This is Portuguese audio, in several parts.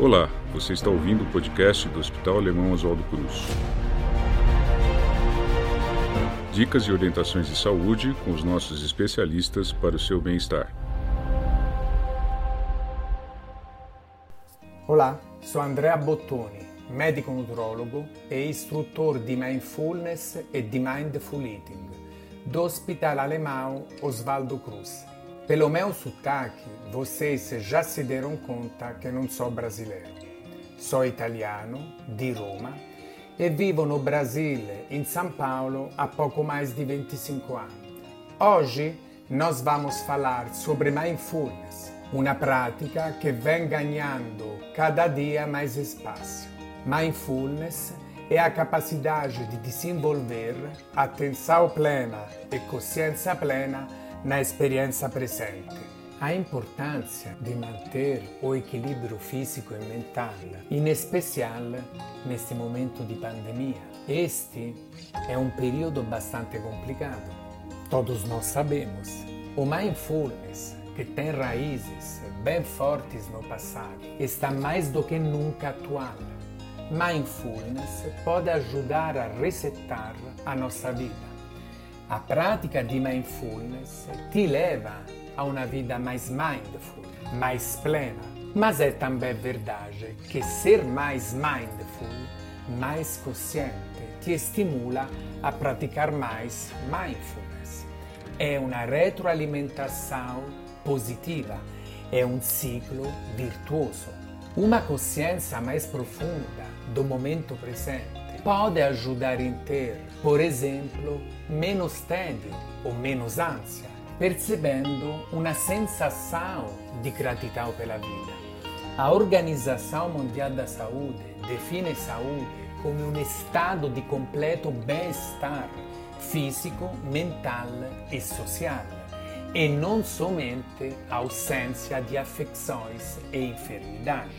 Olá, você está ouvindo o podcast do Hospital Alemão Oswaldo Cruz. Dicas e orientações de saúde com os nossos especialistas para o seu bem-estar. Olá, sou Andrea Bottoni, médico nutrólogo e instrutor di mindfulness e di mindful eating do Hospital Alemão Oswaldo Cruz. Pelo meu sotaque, vocês já se deram conta que não sou brasileiro. Sou italiano, di Roma, e vivo no Brasile, in São Paulo, há pouco mais de 25 anos. Hoje nós vamos falar sobre mindfulness, uma prática que vem ganhando cada dia mais espaço. Mindfulness é a capacidade de desenvolver atenção plena e consciência plena na experiência presente. A importância de manter o equilíbrio físico e mental, em especial neste momento de pandemia. Este é um período bastante complicado. Todos nós sabemos. O mindfulness, que tem raízes bem fortes no passado, está mais do que nunca atual. Mindfulness pode ajudar a resetar a nossa vida a prática di mindfulness ti leva a una vida mais mindful, mais plena. Mas é também verdade que ser mais mindful, mais consciente, ti estimula a praticar mais mindfulness. É uma retroalimentação positiva, é um ciclo virtuoso. Uma consciência mais profunda do momento presente pode ajudar em ter, por exemplo, menos tédio ou menos ânsia, percebendo uma sensação de gratidão pela vida. A Organização Mundial da Saúde define saúde como um estado de completo bem-estar físico, mental e social, e não somente ausência de afecções e enfermidades.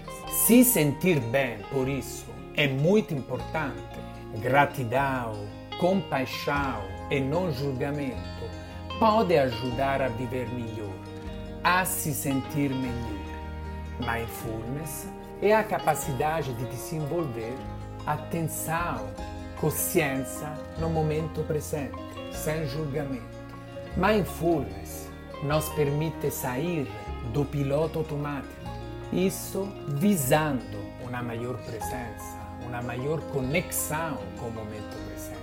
Se sentir bem por isso é muito importante. Gratidão, compaixão e não julgamento pode ajudar a viver melhor, a se sentir melhor. Mindfulness é a capacidade de desenvolver atenção, consciência no momento presente, sem julgamento. Mindfulness nos permite sair do piloto automático, isso visando uma maior presença uma maior conexão com o momento presente.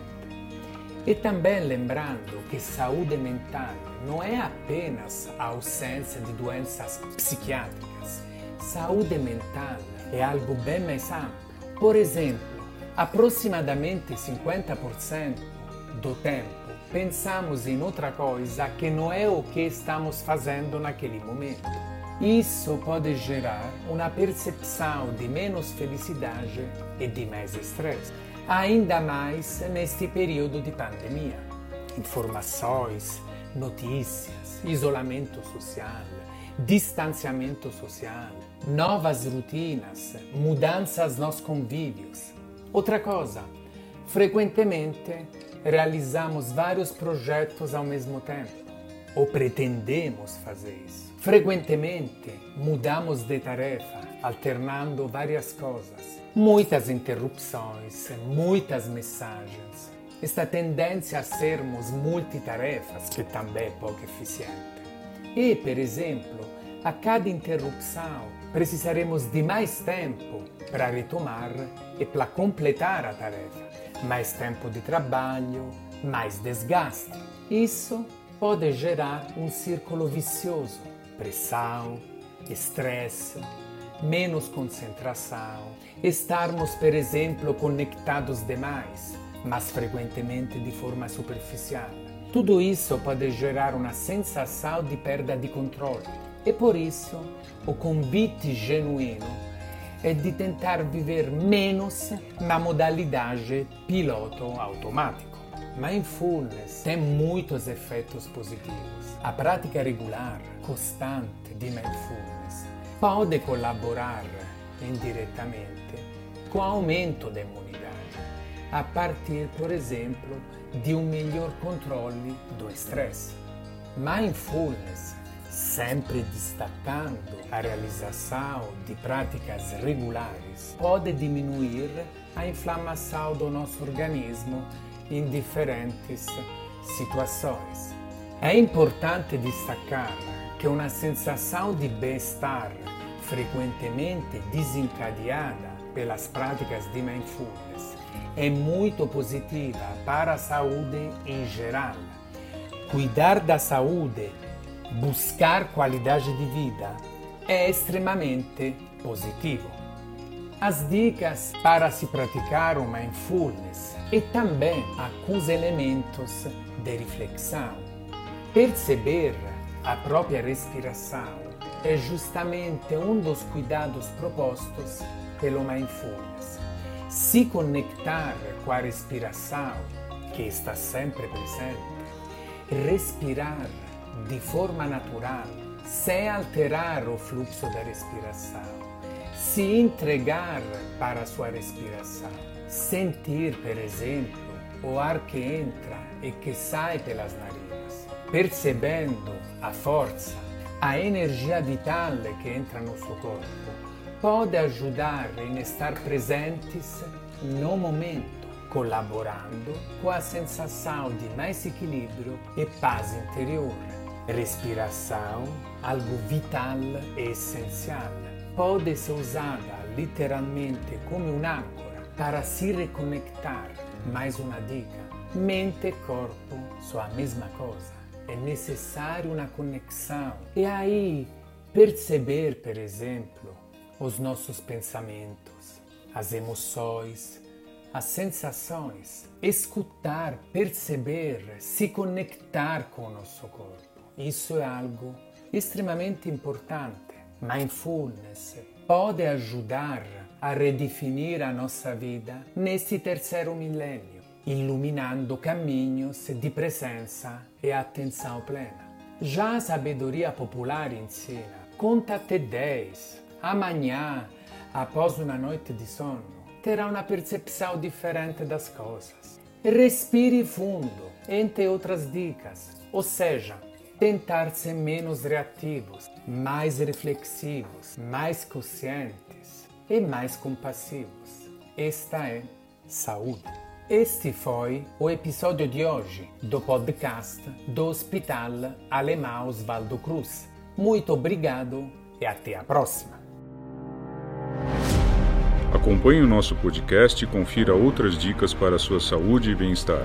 E também lembrando que saúde mental não é apenas a ausência de doenças psiquiátricas. Saúde mental é algo bem mais amplo. Por exemplo, aproximadamente 50% do tempo pensamos em outra coisa que não é o que estamos fazendo naquele momento. Isso pode gerar uma percepção de menos felicidade e de mais estresse, ainda mais neste período de pandemia. Informações, notícias, isolamento social, distanciamento social, novas rotinas, mudanças nos convívios. Outra coisa, frequentemente realizamos vários projetos ao mesmo tempo, ou pretendemos fazer isso. Frequentemente mudamos de tarefa, alternando várias coisas. Muitas interrupções, muitas mensagens. Esta tendência a sermos multitarefas, que também é pouco eficiente. E, por exemplo, a cada interrupção precisaremos de mais tempo para retomar e para completar a tarefa. Mais tempo de trabalho, mais desgaste. Isso pode gerar um círculo vicioso pressão, estresse, menos concentração, estarmos, por exemplo, conectados demais, mas frequentemente de forma superficial. Tudo isso pode gerar uma sensação de perda de controle e por isso o convite genuíno é de tentar viver menos na modalidade piloto automático. Mindfulness tem muitos efeitos positivos. A prática regular, constante de mindfulness pode colaborar indiretamente com o aumento da imunidade, a partir, por exemplo, de um melhor controle do estresse. Mindfulness sempre destacando a realização de práticas regulares, pode diminuir a inflamação do nosso organismo em diferentes situações. É importante destacar que uma sensação de bem-estar frequentemente desencadeada pelas práticas de mindfulness é muito positiva para a saúde em geral. Cuidar da saúde, buscar qualidade de vida é extremamente positivo. As dicas para se praticar o mindfulness e também alguns elementos de reflexão. Perceber a própria respiração é justamente um dos cuidados propostos pelo mindfulness. Se conectar com a respiração, que está sempre presente, respirar de forma natural, sem alterar o fluxo da respiração, se entregar para a sua respiração, sentir, por exemplo, o ar que entra e que sai pelas narinas, percebendo a força, a energia vital que entra no seu corpo pode ajudar em estar presentes no momento, colaborando com a sensação de mais equilíbrio e paz interior. Respiração, algo vital e essencial, pode ser usada literalmente como um âncora para se reconectar. Mais uma dica: mente e corpo são a mesma coisa. É necessário uma conexão. E aí, perceber, por exemplo, os nossos pensamentos, as emoções, as sensações, escutar, perceber, se conectar com o nosso corpo. Isso é algo extremamente importante. Mindfulness pode ajudar a redefinir a nossa vida nesse terceiro milênio, iluminando caminhos de presença e atenção plena. Já a sabedoria popular ensina: conta até 10 amanhã, após uma noite de sono, terá uma percepção diferente das coisas. Respire fundo, entre outras dicas, ou seja, tentar ser menos reativos, mais reflexivos, mais conscientes e mais compassivos. Esta é saúde. Este foi o episódio de hoje do podcast do Hospital Alemão Osvaldo Cruz. Muito obrigado e até a próxima! Acompanhe o nosso podcast e confira outras dicas para a sua saúde e bem-estar.